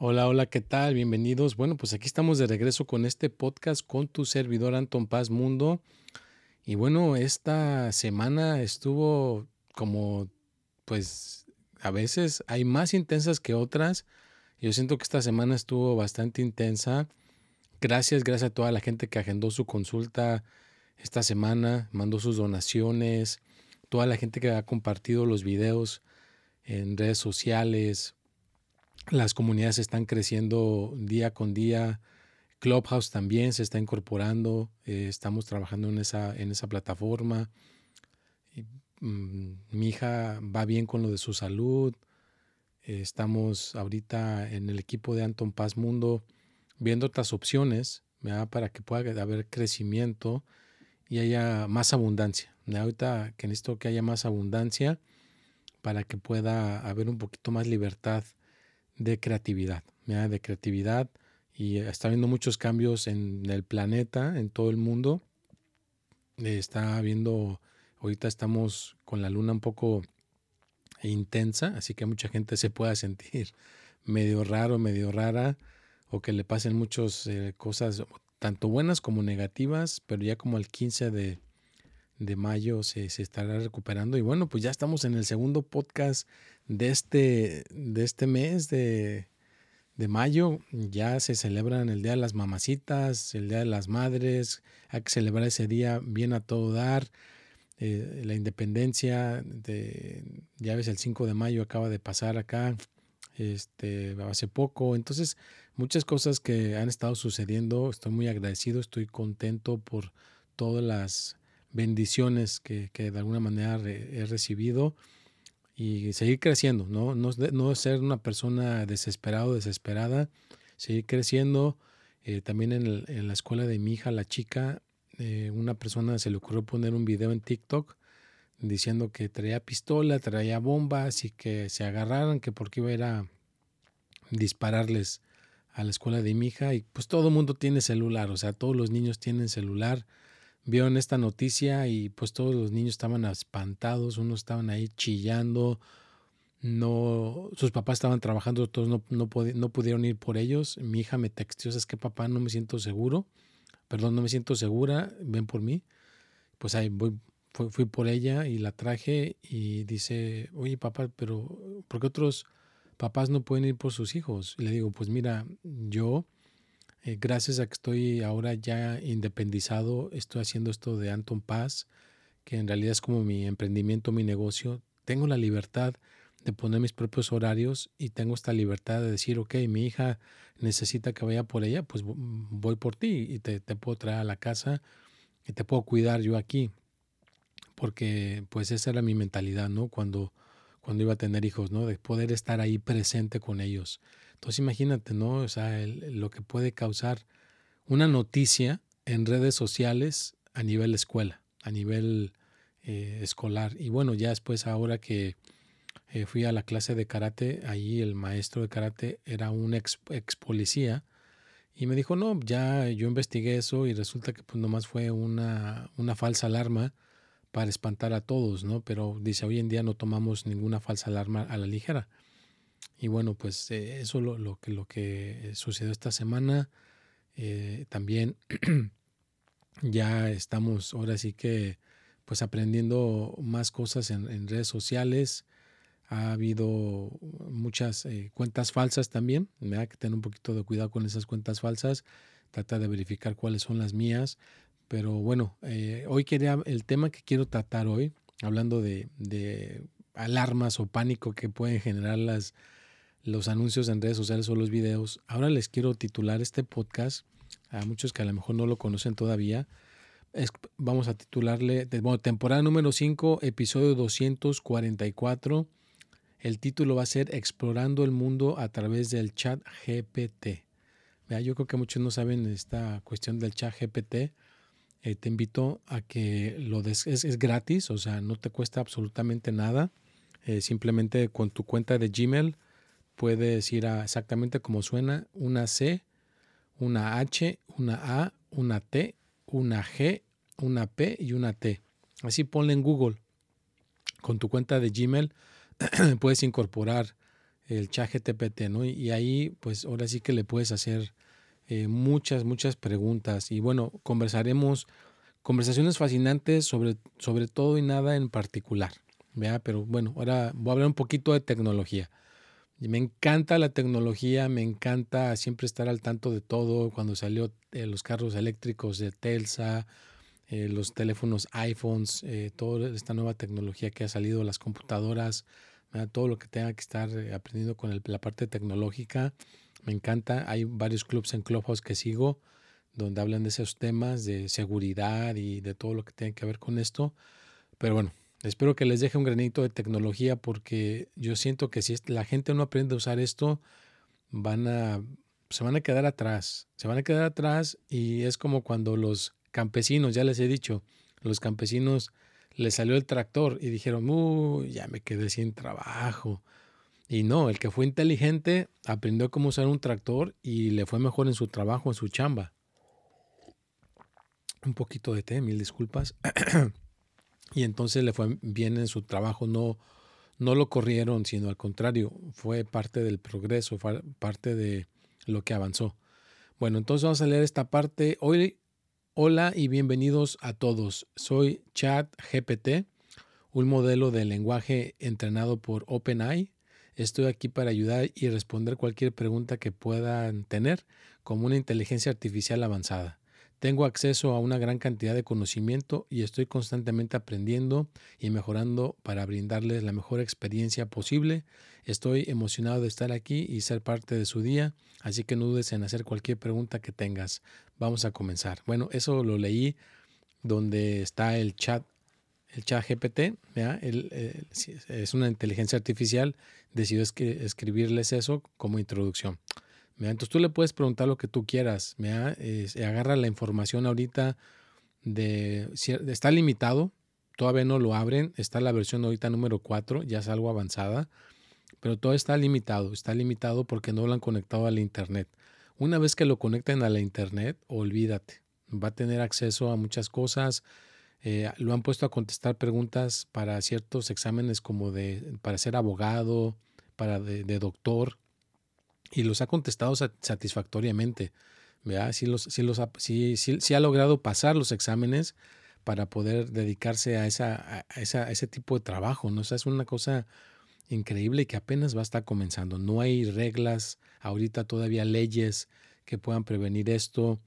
Hola, hola, ¿qué tal? Bienvenidos. Bueno, pues aquí estamos de regreso con este podcast con tu servidor Anton Paz Mundo. Y bueno, esta semana estuvo como, pues, a veces hay más intensas que otras. Yo siento que esta semana estuvo bastante intensa. Gracias, gracias a toda la gente que agendó su consulta esta semana, mandó sus donaciones, toda la gente que ha compartido los videos en redes sociales. Las comunidades están creciendo día con día. Clubhouse también se está incorporando. Eh, estamos trabajando en esa, en esa plataforma. Mm, mi hija va bien con lo de su salud. Eh, estamos ahorita en el equipo de Anton Paz Mundo viendo otras opciones para que pueda haber crecimiento y haya más abundancia. Ahorita que necesito que haya más abundancia para que pueda haber un poquito más libertad de creatividad, de creatividad y está habiendo muchos cambios en el planeta, en todo el mundo. Está habiendo, ahorita estamos con la luna un poco intensa, así que mucha gente se pueda sentir medio raro, medio rara o que le pasen muchas eh, cosas, tanto buenas como negativas, pero ya como el 15 de, mayo se, estará recuperando. Y bueno, pues ya estamos en el segundo podcast de este, de este mes de, mayo. Ya se celebran el Día de las Mamacitas, el Día de las Madres. Hay que celebrar ese día bien a todo dar. Eh, la independencia, de, ya ves, el 5 de mayo acaba de pasar acá, este, hace poco. Entonces, muchas cosas que han estado sucediendo. Estoy muy agradecido, estoy contento por todas las bendiciones que, de alguna manera he recibido y seguir creciendo, ¿no? No, ser una persona desesperada desesperada, seguir creciendo. Eh, también en, la escuela de mi hija, la chica, eh, una persona se le ocurrió poner un video en TikTok diciendo que traía pistola, traía bombas y que se agarraran, que porque iba a dispararles a la escuela de mi hija y pues todo el mundo tiene celular, o sea, todos los niños tienen celular. Vieron esta noticia y pues todos los niños estaban espantados, unos estaban ahí chillando, no, sus papás estaban trabajando, todos no, no, no pudieron ir por ellos. Mi hija me texteó, es que papá no me siento seguro, perdón, no me siento segura, ven por mí. Pues ahí fui, fui por ella y la traje y dice, oye papá, pero ¿por qué otros papás no pueden ir por sus hijos. le digo, pues mira, yo, eh, gracias a que estoy ahora ya independizado, estoy haciendo esto de Anton Paz, que en realidad es como mi emprendimiento, mi negocio, tengo la libertad de poner mis propios horarios y tengo esta libertad de decir, ok, mi hija necesita que vaya por ella, pues voy por ti y te, te puedo traer a la casa y te puedo cuidar yo aquí. Porque pues esa era mi mentalidad, ¿no? Cuando cuando iba a tener hijos, ¿no? De poder estar ahí presente con ellos. Entonces imagínate, ¿no? O sea, lo que puede causar una noticia en redes sociales a nivel escuela, a nivel eh, escolar. Y bueno, ya después ahora que eh, fui a la clase de karate, ahí el maestro de karate era un ex, ex, policía y me dijo, no, ya yo investigué eso y resulta que pues nomás fue una, una falsa alarma para espantar a todos, ¿no? Pero dice, hoy en día no tomamos ninguna falsa alarma a la ligera. Y bueno, pues eh, eso lo, lo, que, lo que sucedió esta semana. Eh, también ya estamos ahora sí que pues aprendiendo más cosas en, redes sociales. Ha habido muchas eh, cuentas falsas también. Hay que tener un poquito de cuidado con esas cuentas falsas. Trata de verificar cuáles son las mías. Pero bueno, eh, hoy quería, el tema que quiero tratar hoy, hablando de, alarmas o pánico que pueden generar las, los anuncios en redes sociales o los videos. Ahora les quiero titular este podcast a muchos que a lo mejor no lo conocen todavía. vamos a titularle, bueno, temporada número 5, episodio 244. El título va a ser Explorando el mundo a través del chat GPT. yo creo que muchos no saben esta cuestión del chat GPT. Eh, te invito a que lo des, es, gratis, o sea, no te cuesta absolutamente nada. Eh, simplemente con tu cuenta de Gmail puedes ir a exactamente como suena, una C, una H, una A, una T, una G, una P y una T. Así ponle en Google. Con tu cuenta de Gmail puedes incorporar el chat GTPT, ¿no? Y ahí, pues ahora sí que le puedes hacer eh, muchas, muchas preguntas. Y bueno, conversaremos conversaciones fascinantes sobre, sobre todo y nada en particular. ¿vea? Pero bueno, ahora voy a hablar un poquito de tecnología. Me encanta la tecnología, me encanta siempre estar al tanto de todo. Cuando salió eh, los carros eléctricos de Telsa, eh, los teléfonos iPhones, toda esta nueva tecnología que ha salido, las computadoras, todo lo que tenga que estar aprendiendo con la parte tecnológica, me encanta. Hay varios clubs en Clubhouse que sigo donde hablan de esos temas de seguridad y de todo lo que tiene que ver con esto. Pero bueno, Espero que les deje un granito de tecnología porque yo siento que si la gente no aprende a usar esto, van a, se van a quedar atrás. Se van a quedar atrás y es como cuando los campesinos, ya les he dicho, los campesinos les salió el tractor y dijeron, ya me quedé sin trabajo. Y no, el que fue inteligente aprendió cómo usar un tractor y le fue mejor en su trabajo, en su chamba. Un poquito de té, mil disculpas. y entonces le fue bien en su trabajo, no, no lo corrieron, sino al contrario, fue parte del progreso, fue parte de lo que avanzó. Bueno, entonces vamos a leer esta parte. Hoy, hola y bienvenidos a todos. Soy Chat GPT, un modelo de lenguaje entrenado por OpenAI. Estoy aquí para ayudar y responder cualquier pregunta que puedan tener como una inteligencia artificial avanzada. Tengo acceso a una gran cantidad de conocimiento y estoy constantemente aprendiendo y mejorando para brindarles la mejor experiencia posible. Estoy emocionado de estar aquí y ser parte de su día, así que no dudes en hacer cualquier pregunta que tengas. Vamos a comenzar. Bueno, eso lo leí donde está el chat, el chat GPT, es una inteligencia artificial, decidió escribirles eso como introducción. Entonces tú le puedes preguntar lo que tú quieras. agarra la información ahorita de... Está limitado, todavía no lo abren. Está la versión ahorita número 4, ya es algo avanzada. Pero todo está limitado. Está limitado porque no lo han conectado al Internet. Una vez que lo conecten a la Internet, olvídate. Va a tener acceso a muchas cosas. Eh, lo han puesto a contestar preguntas para ciertos exámenes como de para ser abogado, para de doctor y los ha contestado satisfactoriamente. ¿verdad? Sí, los, los ha, ha logrado pasar los exámenes para poder dedicarse a, esa, ese tipo de trabajo. ¿no? Es una cosa increíble que apenas va a estar comenzando. No hay reglas, ahorita todavía leyes que puedan prevenir esto.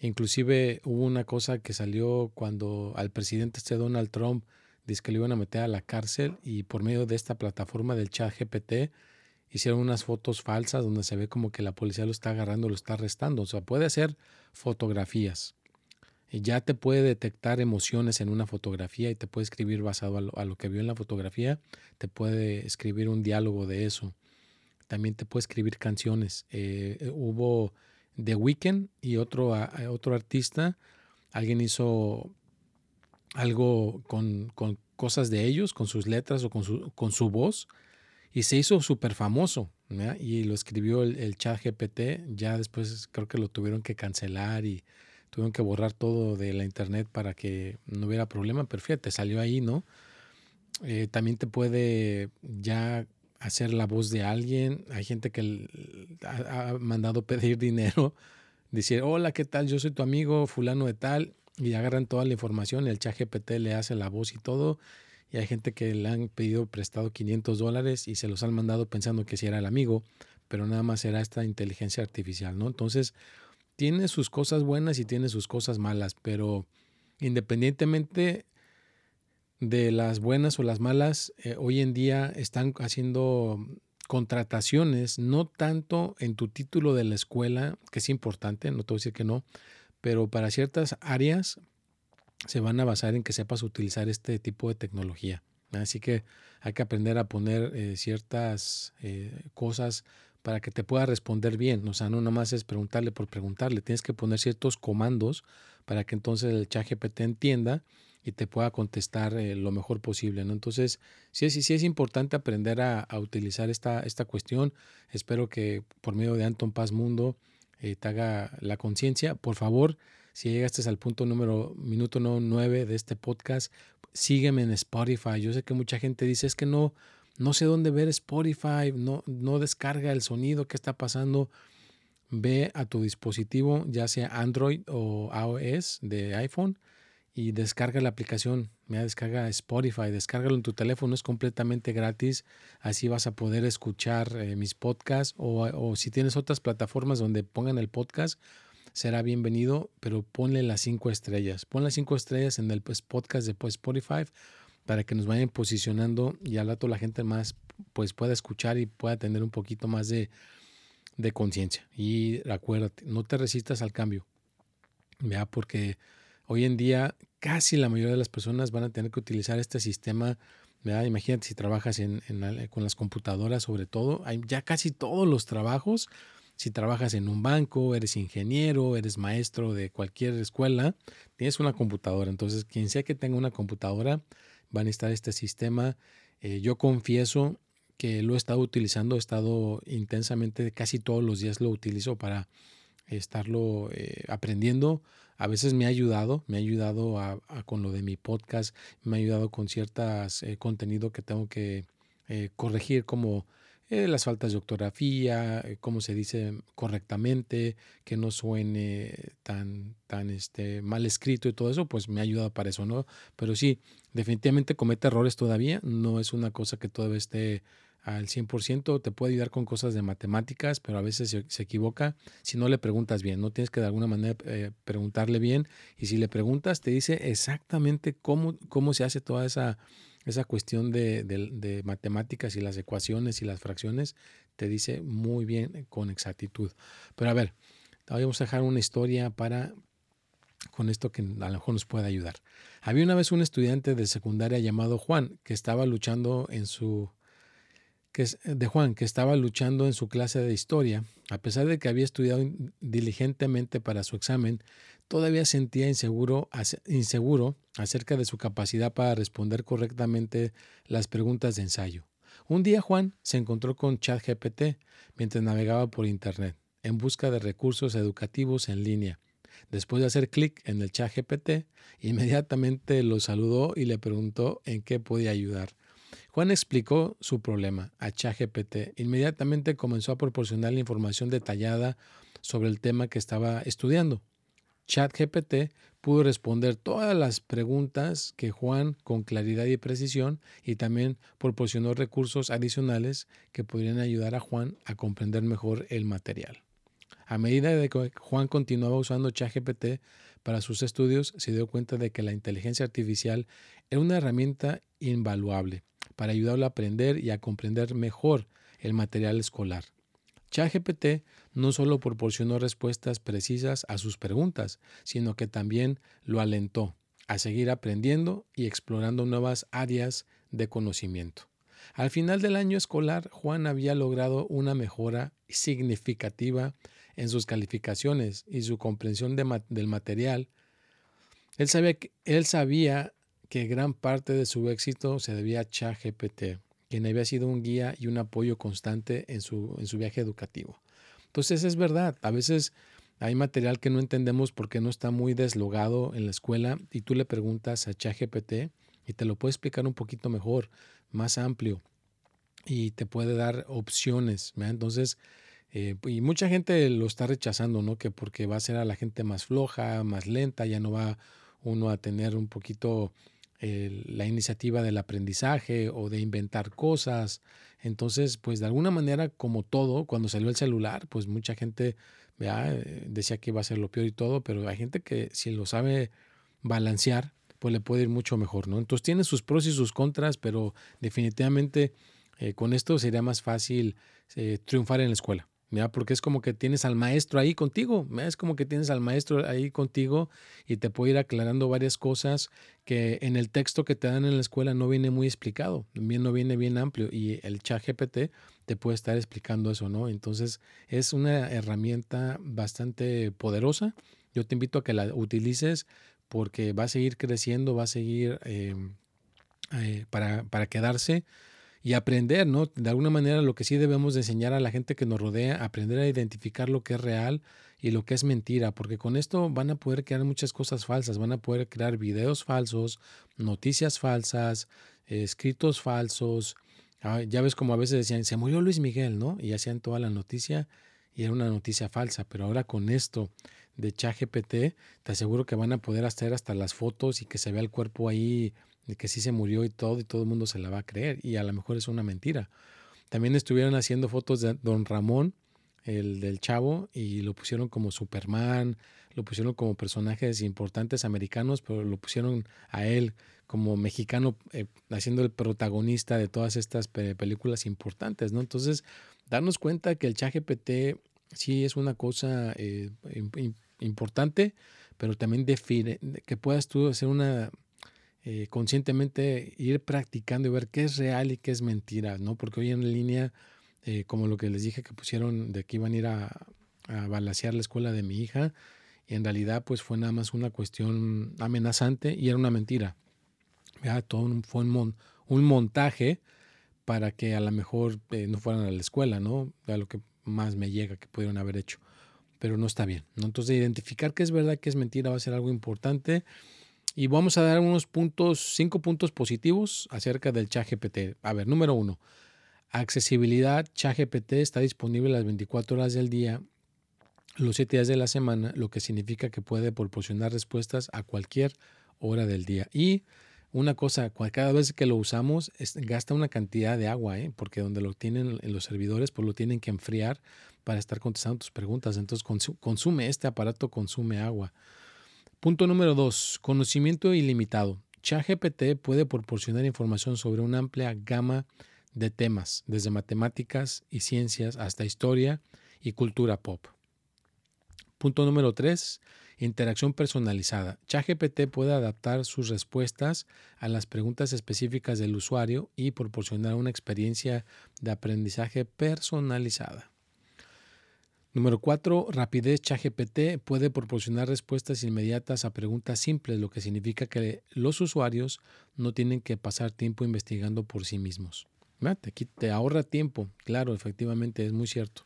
Inclusive hubo una cosa que salió cuando al presidente este Donald Trump dice que le iban a meter a la cárcel y por medio de esta plataforma del chat GPT hicieron unas fotos falsas donde se ve como que la policía lo está agarrando, lo está arrestando. O sea, puede hacer fotografías. Y ya te puede detectar emociones en una fotografía y te puede escribir basado a lo, que vio en la fotografía. Te puede escribir un diálogo de eso. También te puede escribir canciones. Eh, hubo The Weeknd y otro, otro artista. Alguien hizo algo con, con, cosas de ellos, con sus letras o con su, con su voz y se hizo súper famoso. Y lo escribió el, chat GPT. Ya después creo que lo tuvieron que cancelar y tuvieron que borrar todo de la internet para que no hubiera problema. Pero fíjate, salió ahí, ¿no? Eh, también te puede ya hacer la voz de alguien. Hay gente que ha, mandado pedir dinero, decir, hola, ¿qué tal? Yo soy tu amigo fulano de tal. Y agarran toda la información, el chat GPT le hace la voz y todo y hay gente que le han pedido prestado 500 dólares y se los han mandado pensando que si era el amigo, pero nada más era esta inteligencia artificial, ¿no? Entonces, tiene sus cosas buenas y tiene sus cosas malas, pero independientemente de las buenas o las malas, eh, hoy en día están haciendo contrataciones, no tanto en tu título de la escuela, que es importante, no te voy a decir que no, pero para ciertas áreas se van a basar en que sepas utilizar este tipo de tecnología. Así que hay que aprender a poner eh, ciertas eh, cosas para que te pueda responder bien. O sea, no nomás es preguntarle por preguntarle, tienes que poner ciertos comandos para que entonces el chat GPT entienda y te pueda contestar eh, lo mejor posible. ¿no? Entonces, sí es, sí es importante aprender a, utilizar esta, esta cuestión. Espero que por medio de Anton Paz Mundo te haga la conciencia. Por favor, si llegaste al punto número, minuto 9 de este podcast, sígueme en Spotify. Yo sé que mucha gente dice, es que no, no sé dónde ver Spotify, no, no descarga el sonido, ¿qué está pasando? Ve a tu dispositivo, ya sea Android o iOS de iPhone, y descarga la aplicación. Me descarga Spotify, descárgalo en tu teléfono, es completamente gratis. Así vas a poder escuchar eh, mis podcasts o, o si tienes otras plataformas donde pongan el podcast, será bienvenido, pero ponle las cinco estrellas. Pon las cinco estrellas en el pues, podcast de pues, Spotify para que nos vayan posicionando y al rato la gente más pues pueda escuchar y pueda tener un poquito más de, de conciencia. Y acuérdate, no te resistas al cambio. ¿ya? Porque hoy en día casi la mayoría de las personas van a tener que utilizar este sistema. Imagínate si trabajas en, con las computadoras sobre todo. Hay ya casi todos los trabajos si trabajas en un banco, eres ingeniero, eres maestro de cualquier escuela, tienes una computadora. Entonces, quien sea que tenga una computadora, va a necesitar este sistema. Eh, yo confieso que lo he estado utilizando, he estado intensamente, casi todos los días lo utilizo para estarlo eh, aprendiendo. A veces me ha ayudado, me ha ayudado a, con lo de mi podcast, me ha ayudado con ciertas eh, contenido que tengo que corregir como eh, las faltas de ortografía, eh, cómo se dice correctamente, que no suene tan, tan este, mal escrito y todo eso, pues me ha ayudado para eso, ¿no? Pero sí, definitivamente comete errores todavía, no es una cosa que todavía esté al 100%, te puede ayudar con cosas de matemáticas, pero a veces se, equivoca si no le preguntas bien, no tienes que de alguna manera eh, preguntarle bien y si le preguntas te dice exactamente cómo, cómo se hace toda esa esa cuestión de, matemáticas y las ecuaciones y las fracciones te dice muy bien con exactitud. Pero a ver, vamos a dejar una historia para con esto que a lo mejor nos puede ayudar. Había una vez un estudiante de secundaria llamado Juan que estaba luchando en su que de Juan que estaba luchando en su clase de historia, a pesar de que había estudiado diligentemente para su examen, todavía sentía inseguro, inseguro acerca de su capacidad para responder correctamente las preguntas de ensayo. Un día Juan se encontró con ChatGPT mientras navegaba por Internet en busca de recursos educativos en línea. Después de hacer clic en el ChatGPT, inmediatamente lo saludó y le preguntó en qué podía ayudar. Juan explicó su problema a ChatGPT. Inmediatamente comenzó a proporcionar información detallada sobre el tema que estaba estudiando. ChatGPT pudo responder todas las preguntas que Juan con claridad y precisión y también proporcionó recursos adicionales que podrían ayudar a Juan a comprender mejor el material. A medida de que Juan continuaba usando ChatGPT para sus estudios, se dio cuenta de que la inteligencia artificial era una herramienta invaluable para ayudarlo a aprender y a comprender mejor el material escolar. ChatGPT no solo proporcionó respuestas precisas a sus preguntas, sino que también lo alentó a seguir aprendiendo y explorando nuevas áreas de conocimiento. Al final del año escolar, Juan había logrado una mejora significativa en sus calificaciones y su comprensión del material. Él sabía, que, él sabía que gran parte de su éxito se debía a ChatGPT quien había sido un guía y un apoyo constante en su, en su viaje educativo. Entonces es verdad, a veces hay material que no entendemos porque no está muy deslogado en la escuela y tú le preguntas a ChatGPT y te lo puede explicar un poquito mejor, más amplio y te puede dar opciones. Entonces, eh, y mucha gente lo está rechazando, ¿no? Que porque va a ser a la gente más floja, más lenta, ya no va uno a tener un poquito la iniciativa del aprendizaje o de inventar cosas. Entonces, pues de alguna manera, como todo, cuando salió el celular, pues mucha gente eh, decía que iba a ser lo peor y todo, pero hay gente que si lo sabe balancear, pues le puede ir mucho mejor, ¿no? Entonces tiene sus pros y sus contras, pero definitivamente eh, con esto sería más fácil eh, triunfar en la escuela. Mira, porque es como que tienes al maestro ahí contigo, es como que tienes al maestro ahí contigo y te puede ir aclarando varias cosas que en el texto que te dan en la escuela no viene muy explicado, también no viene bien amplio y el chat GPT te puede estar explicando eso, ¿no? Entonces es una herramienta bastante poderosa. Yo te invito a que la utilices porque va a seguir creciendo, va a seguir em, eh, para, para quedarse y aprender, ¿no? De alguna manera lo que sí debemos de enseñar a la gente que nos rodea, aprender a identificar lo que es real y lo que es mentira, porque con esto van a poder crear muchas cosas falsas, van a poder crear videos falsos, noticias falsas, escritos falsos. Ah, ya ves como a veces decían, se murió Luis Miguel, ¿no? Y hacían toda la noticia y era una noticia falsa, pero ahora con esto de ChatGPT, te aseguro que van a poder hacer hasta las fotos y que se vea el cuerpo ahí que sí se murió y todo, y todo el mundo se la va a creer, y a lo mejor es una mentira. También estuvieron haciendo fotos de don Ramón, el del chavo, y lo pusieron como Superman, lo pusieron como personajes importantes americanos, pero lo pusieron a él como mexicano, eh, haciendo el protagonista de todas estas películas importantes, ¿no? Entonces, darnos cuenta que el chat GPT sí es una cosa eh, importante, pero también define, que puedas tú hacer una eh, conscientemente ir practicando y ver qué es real y qué es mentira, ¿no? Porque hoy en línea, eh, como lo que les dije que pusieron de que iban a ir a, a la escuela de mi hija, y en realidad pues fue nada más una cuestión amenazante y era una mentira. ¿verdad? Todo fue un, un, montaje para que a lo mejor eh, no fueran a la escuela, ¿no? A lo que más me llega que pudieron haber hecho. Pero no está bien. ¿no? Entonces, identificar qué es verdad, qué es mentira va a ser algo importante. Y vamos a dar unos puntos, cinco puntos positivos acerca del ChatGPT. A ver, número uno, accesibilidad. ChatGPT está disponible las 24 horas del día, los 7 días de la semana, lo que significa que puede proporcionar respuestas a cualquier hora del día. Y una cosa, cada vez que lo usamos gasta una cantidad de agua, ¿eh? porque donde lo tienen en los servidores, pues lo tienen que enfriar para estar contestando tus preguntas. Entonces consume, este aparato consume agua. Punto número dos, conocimiento ilimitado. ChatGPT puede proporcionar información sobre una amplia gama de temas, desde matemáticas y ciencias hasta historia y cultura pop. Punto número tres, interacción personalizada. ChatGPT puede adaptar sus respuestas a las preguntas específicas del usuario y proporcionar una experiencia de aprendizaje personalizada. Número 4. Rapidez ChatGPT puede proporcionar respuestas inmediatas a preguntas simples, lo que significa que los usuarios no tienen que pasar tiempo investigando por sí mismos. Aquí te ahorra tiempo, claro, efectivamente, es muy cierto.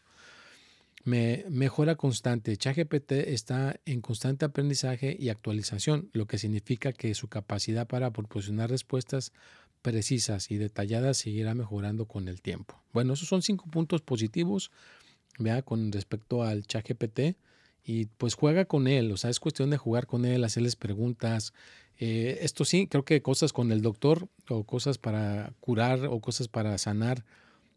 Me, mejora constante. ChatGPT está en constante aprendizaje y actualización, lo que significa que su capacidad para proporcionar respuestas precisas y detalladas seguirá mejorando con el tiempo. Bueno, esos son cinco puntos positivos vea, con respecto al chat GPT y pues juega con él, o sea, es cuestión de jugar con él, hacerles preguntas. Eh, esto sí, creo que cosas con el doctor o cosas para curar o cosas para sanar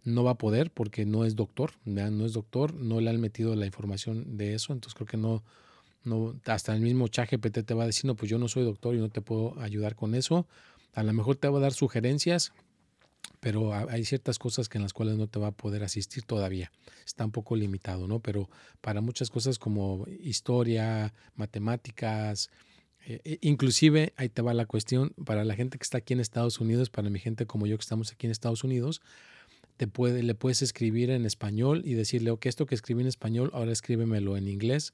no va a poder porque no es doctor, no es doctor, no le han metido la información de eso, entonces creo que no, no hasta el mismo chat GPT te va a decir, no, pues yo no soy doctor y no te puedo ayudar con eso. A lo mejor te va a dar sugerencias, pero hay ciertas cosas que en las cuales no te va a poder asistir todavía. Está un poco limitado, ¿no? Pero para muchas cosas como historia, matemáticas, eh, e, inclusive ahí te va la cuestión, para la gente que está aquí en Estados Unidos, para mi gente como yo que estamos aquí en Estados Unidos, te puede, le puedes escribir en español y decirle, ok, esto que escribí en español, ahora escríbemelo en inglés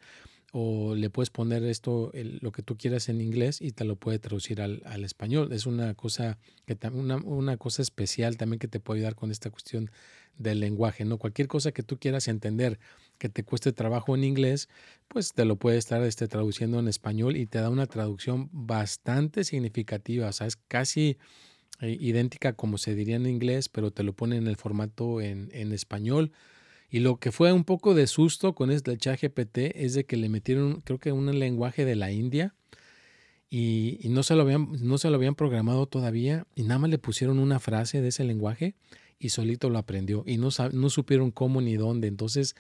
o le puedes poner esto, lo que tú quieras en inglés y te lo puede traducir al, español. Es una cosa, que, una, una, cosa especial también que te puede ayudar con esta cuestión del lenguaje, ¿no? Cualquier cosa que tú quieras entender que te cueste trabajo en inglés, pues te lo puede estar este, traduciendo en español y te da una traducción bastante significativa, o sea, es casi eh, idéntica como se diría en inglés, pero te lo pone en el formato en, en español y lo que fue un poco de susto con este chat GPT es de que le metieron, creo que un lenguaje de la India y, no, se lo habían, no se lo habían programado todavía y nada más le pusieron una frase de ese lenguaje y solito lo aprendió y no, no supieron cómo ni dónde. Entonces,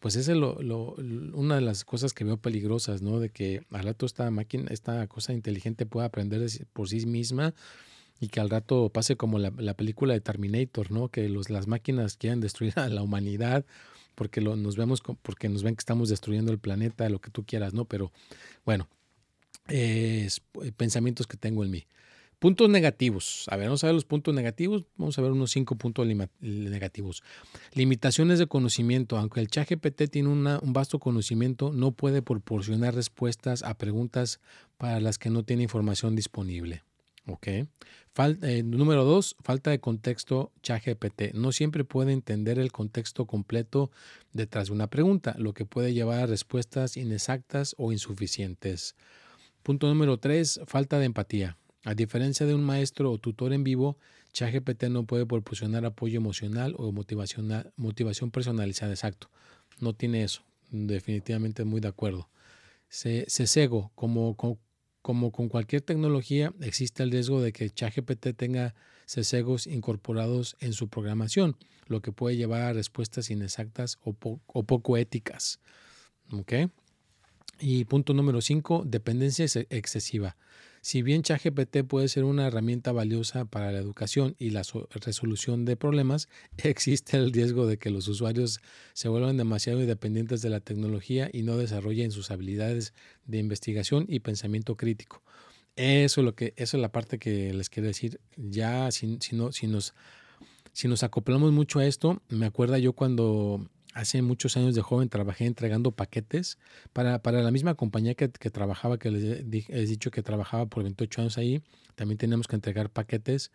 pues esa es lo, lo, una de las cosas que veo peligrosas, ¿no? De que al rato esta máquina, esta cosa inteligente pueda aprender por sí misma y que al rato pase como la, la película de Terminator, ¿no? Que los, las máquinas quieran destruir a la humanidad porque lo, nos vemos, porque nos ven que estamos destruyendo el planeta, lo que tú quieras, ¿no? Pero bueno, es, eh, pensamientos que tengo en mí. Puntos negativos. A ver, vamos a ver los puntos negativos. Vamos a ver unos cinco puntos negativos. Limitaciones de conocimiento. Aunque el chat GPT tiene un vasto conocimiento, no puede proporcionar respuestas a preguntas para las que no tiene información disponible. Ok. Eh, número dos, falta de contexto ChatGPT. No siempre puede entender el contexto completo detrás de una pregunta, lo que puede llevar a respuestas inexactas o insuficientes. Punto número tres, falta de empatía. A diferencia de un maestro o tutor en vivo, ChatGPT no puede proporcionar apoyo emocional o motivación personalizada. Exacto. No tiene eso. Definitivamente muy de acuerdo. Se, se cego. Como, como, con cualquier tecnología, existe el riesgo de que ChatGPT tenga sesgos incorporados en su programación, lo que puede llevar a respuestas inexactas o, poco éticas. Y punto número 5, dependencia excesiva. Si bien ChatGPT puede ser una herramienta valiosa para la educación y la resolución de problemas, existe el riesgo de que los usuarios se vuelvan demasiado dependientes de la tecnología y no desarrollen sus habilidades de investigación y pensamiento crítico. Eso es, lo que, eso es la parte que les quiero decir. Ya si, si, no, si, nos, si nos acoplamos mucho a esto, me acuerdo yo cuando hace muchos años de joven trabajé entregando paquetes para, para la misma compañía que, trabajaba, que les he, dicho que trabajaba por 28 años ahí, también teníamos que entregar paquetes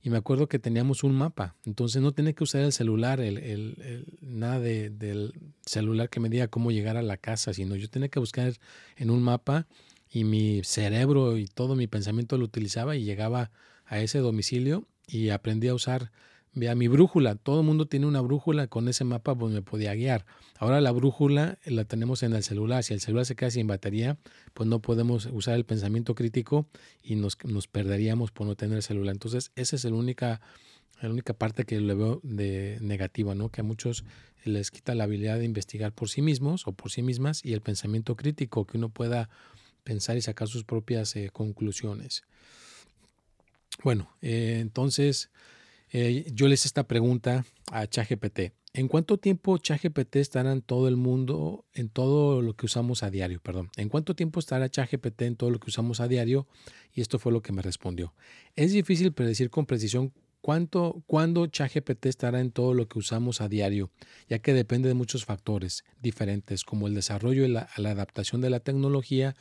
y me acuerdo que teníamos un mapa, entonces no tenía que usar el celular, el, el, nada de, del celular que me diga cómo llegar a la casa, sino yo tenía que buscar en un mapa y mi cerebro y todo mi pensamiento lo utilizaba y llegaba a ese domicilio y aprendí a usar Vea mi brújula, todo el mundo tiene una brújula, con ese mapa pues me podía guiar. Ahora la brújula la tenemos en el celular, si el celular se queda sin batería, pues no podemos usar el pensamiento crítico y nos, nos perderíamos por no tener el celular. Entonces esa es la única, la única parte que le veo de negativa, ¿no? que a muchos les quita la habilidad de investigar por sí mismos o por sí mismas y el pensamiento crítico, que uno pueda pensar y sacar sus propias eh, conclusiones. Bueno, eh, entonces... Eh, yo les esta pregunta a ChatGPT. ¿En cuánto tiempo ChatGPT estará en todo el mundo, en todo lo que usamos a diario? Perdón. ¿En cuánto tiempo estará ChatGPT en todo lo que usamos a diario? Y esto fue lo que me respondió. Es difícil predecir con precisión cuánto, cuándo ChatGPT estará en todo lo que usamos a diario, ya que depende de muchos factores diferentes, como el desarrollo y la adaptación de la tecnología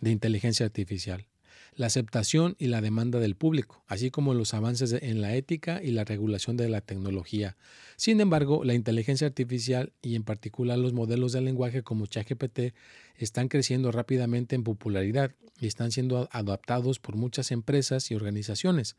de inteligencia artificial la aceptación y la demanda del público, así como los avances en la ética y la regulación de la tecnología. Sin embargo, la inteligencia artificial y en particular los modelos de lenguaje como ChatGPT están creciendo rápidamente en popularidad y están siendo adaptados por muchas empresas y organizaciones.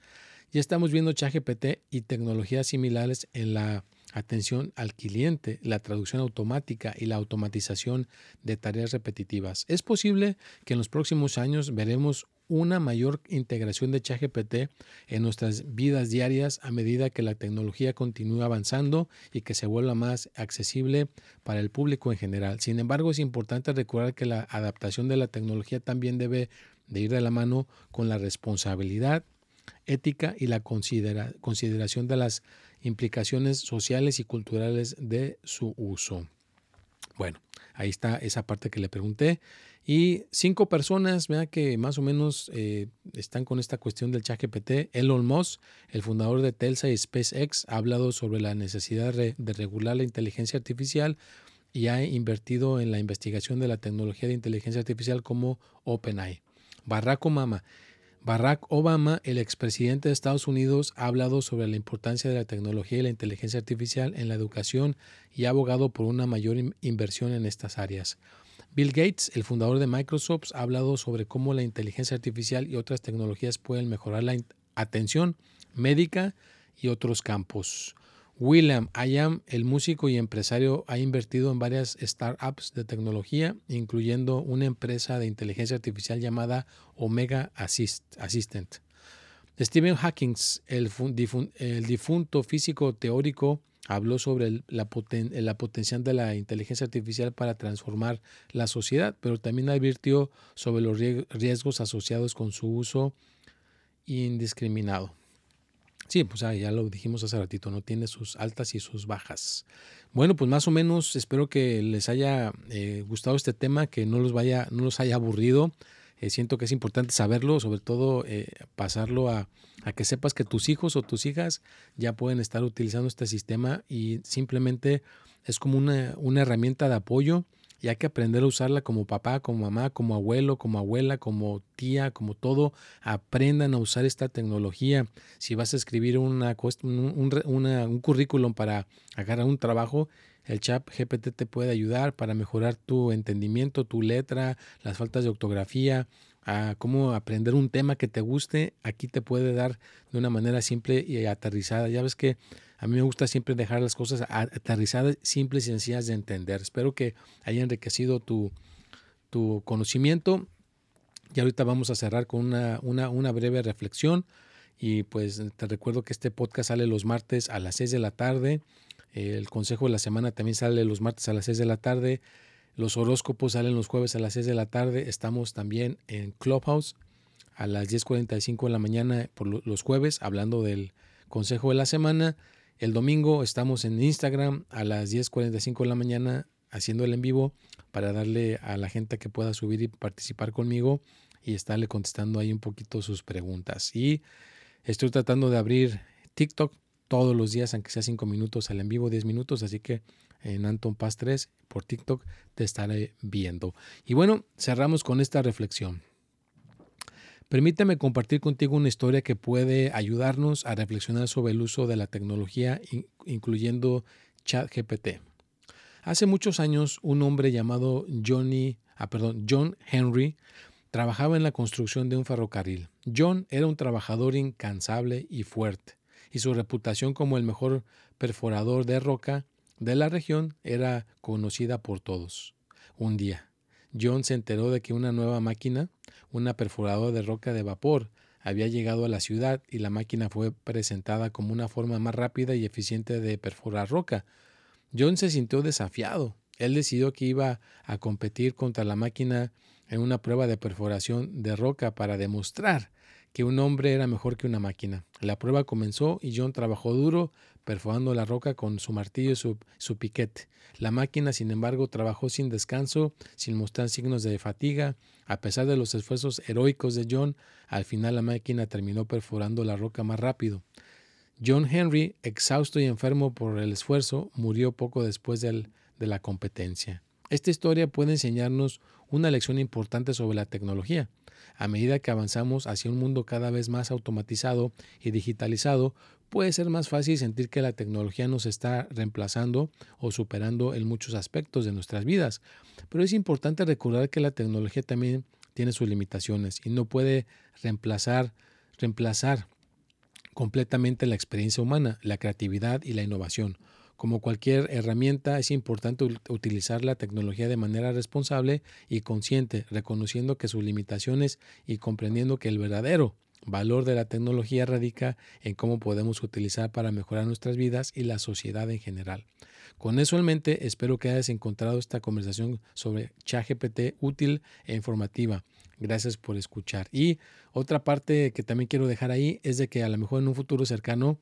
Ya estamos viendo ChatGPT y tecnologías similares en la atención al cliente, la traducción automática y la automatización de tareas repetitivas. Es posible que en los próximos años veremos una mayor integración de ChatGPT en nuestras vidas diarias a medida que la tecnología continúa avanzando y que se vuelva más accesible para el público en general. Sin embargo, es importante recordar que la adaptación de la tecnología también debe de ir de la mano con la responsabilidad ética y la consideración de las implicaciones sociales y culturales de su uso. Bueno, ahí está esa parte que le pregunté. Y cinco personas, vea que más o menos eh, están con esta cuestión del chat GPT. Elon Musk, el fundador de Telsa y SpaceX, ha hablado sobre la necesidad de regular la inteligencia artificial y ha invertido en la investigación de la tecnología de inteligencia artificial como OpenAI. Barack Obama, Barack Obama, el expresidente de Estados Unidos, ha hablado sobre la importancia de la tecnología y la inteligencia artificial en la educación y ha abogado por una mayor inversión en estas áreas. Bill Gates, el fundador de Microsoft, ha hablado sobre cómo la inteligencia artificial y otras tecnologías pueden mejorar la atención médica y otros campos. William Ayam, el músico y empresario, ha invertido en varias startups de tecnología, incluyendo una empresa de inteligencia artificial llamada Omega Assistant. Stephen Hawking, el, difunto físico teórico, habló sobre la, potencial de la inteligencia artificial para transformar la sociedad, pero también advirtió sobre los riesgos asociados con su uso indiscriminado. Sí, pues ah, ya lo dijimos hace ratito, no tiene sus altas y sus bajas. Bueno, pues más o menos espero que les haya eh, gustado este tema, que no los vaya, no los haya aburrido. Eh, siento que es importante saberlo, sobre todo eh, pasarlo a, que sepas que tus hijos o tus hijas ya pueden estar utilizando este sistema y simplemente es como una, una herramienta de apoyo y hay que aprender a usarla como papá, como mamá, como abuelo, como abuela, como tía, como todo. Aprendan a usar esta tecnología. Si vas a escribir una, un, un currículum para agarrar un trabajo, el chat GPT te puede ayudar para mejorar tu entendimiento, tu letra, las faltas de ortografía, cómo aprender un tema que te guste. Aquí te puede dar de una manera simple y aterrizada. Ya ves que a mí me gusta siempre dejar las cosas aterrizadas, simples y sencillas de entender. Espero que haya enriquecido tu, tu conocimiento. Y ahorita vamos a cerrar con una, una, una, breve reflexión. Y pues te recuerdo que este podcast sale los martes a las 6 de la tarde. El consejo de la semana también sale los martes a las 6 de la tarde. Los horóscopos salen los jueves a las 6 de la tarde. Estamos también en Clubhouse a las 10.45 de la mañana por los jueves hablando del consejo de la semana. El domingo estamos en Instagram a las 10.45 de la mañana haciendo el en vivo para darle a la gente que pueda subir y participar conmigo y estarle contestando ahí un poquito sus preguntas. Y estoy tratando de abrir TikTok todos los días, aunque sea 5 minutos al en vivo, 10 minutos, así que en Anton Paz 3 por TikTok te estaré viendo. Y bueno, cerramos con esta reflexión. Permítame compartir contigo una historia que puede ayudarnos a reflexionar sobre el uso de la tecnología, incluyendo ChatGPT. Hace muchos años, un hombre llamado Johnny, ah, perdón, John Henry trabajaba en la construcción de un ferrocarril. John era un trabajador incansable y fuerte, y su reputación como el mejor perforador de roca de la región era conocida por todos. Un día, John se enteró de que una nueva máquina una perforadora de roca de vapor había llegado a la ciudad y la máquina fue presentada como una forma más rápida y eficiente de perforar roca. John se sintió desafiado. Él decidió que iba a competir contra la máquina en una prueba de perforación de roca para demostrar que un hombre era mejor que una máquina. La prueba comenzó y John trabajó duro perforando la roca con su martillo y su, su, piquete. La máquina, sin embargo, trabajó sin descanso, sin mostrar signos de fatiga. A pesar de los esfuerzos heroicos de John, al final la máquina terminó perforando la roca más rápido. John Henry, exhausto y enfermo por el esfuerzo, murió poco después de la competencia. Esta historia puede enseñarnos una lección importante sobre la tecnología. A medida que avanzamos hacia un mundo cada vez más automatizado y digitalizado, puede ser más fácil sentir que la tecnología nos está reemplazando o superando en muchos aspectos de nuestras vidas. Pero es importante recordar que la tecnología también tiene sus limitaciones y no puede reemplazar, completamente la experiencia humana, la creatividad y la innovación. Como cualquier herramienta, es importante utilizar la tecnología de manera responsable y consciente, reconociendo que sus limitaciones y comprendiendo que el verdadero valor de la tecnología radica en cómo podemos utilizar para mejorar nuestras vidas y la sociedad en general. Con eso en mente, espero que hayas encontrado esta conversación sobre ChatGPT útil e informativa. Gracias por escuchar. Y otra parte que también quiero dejar ahí es de que a lo mejor en un futuro cercano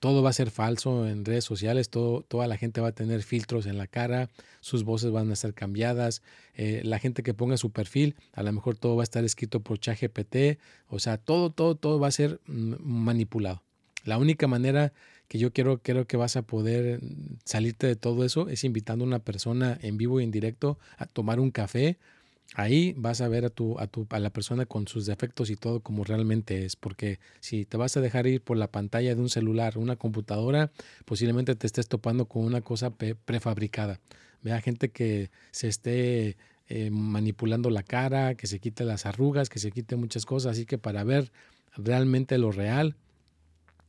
todo va a ser falso en redes sociales, todo, toda la gente va a tener filtros en la cara, sus voces van a ser cambiadas, eh, la gente que ponga su perfil, a lo mejor todo va a estar escrito por ChatGPT, o sea, todo, todo, todo va a ser mm, manipulado. La única manera que yo quiero, creo que vas a poder salirte de todo eso es invitando a una persona en vivo y en directo a tomar un café Ahí vas a ver a, tu, a, tu, a la persona con sus defectos y todo como realmente es, porque si te vas a dejar ir por la pantalla de un celular, una computadora, posiblemente te estés topando con una cosa prefabricada. Vea gente que se esté eh, manipulando la cara, que se quite las arrugas, que se quite muchas cosas, así que para ver realmente lo real,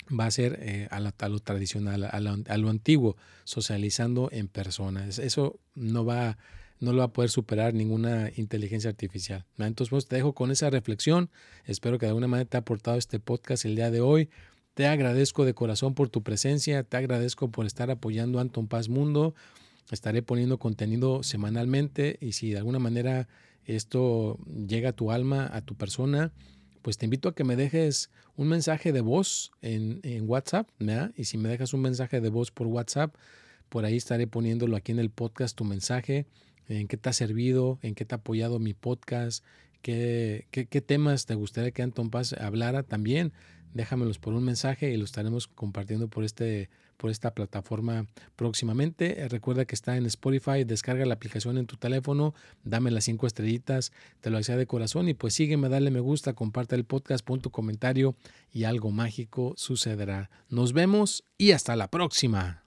va a ser eh, a, lo tradicional, a lo, antiguo, socializando en personas. Eso no va, no lo va a poder superar ninguna inteligencia artificial. Entonces, pues, te dejo con esa reflexión. Espero que de alguna manera te ha aportado este podcast el día de hoy. Te agradezco de corazón por tu presencia, te agradezco por estar apoyando a Anton Paz Mundo. Estaré poniendo contenido semanalmente y si de alguna manera esto llega a tu alma, a tu persona, pues te invito a que me dejes un mensaje de voz en, WhatsApp, Y si me dejas un mensaje de voz por WhatsApp, por ahí estaré poniéndolo aquí en el podcast, tu mensaje, en qué te ha servido, en qué te ha apoyado mi podcast, qué, qué, temas te gustaría que Anton Paz hablara también. Déjamelos por un mensaje y lo estaremos compartiendo por este por esta plataforma próximamente. Recuerda que está en Spotify, descarga la aplicación en tu teléfono, dame las cinco estrellitas, te lo deseo de corazón y pues sígueme, dale me gusta, comparte el podcast, pon tu comentario y algo mágico sucederá. Nos vemos y hasta la próxima.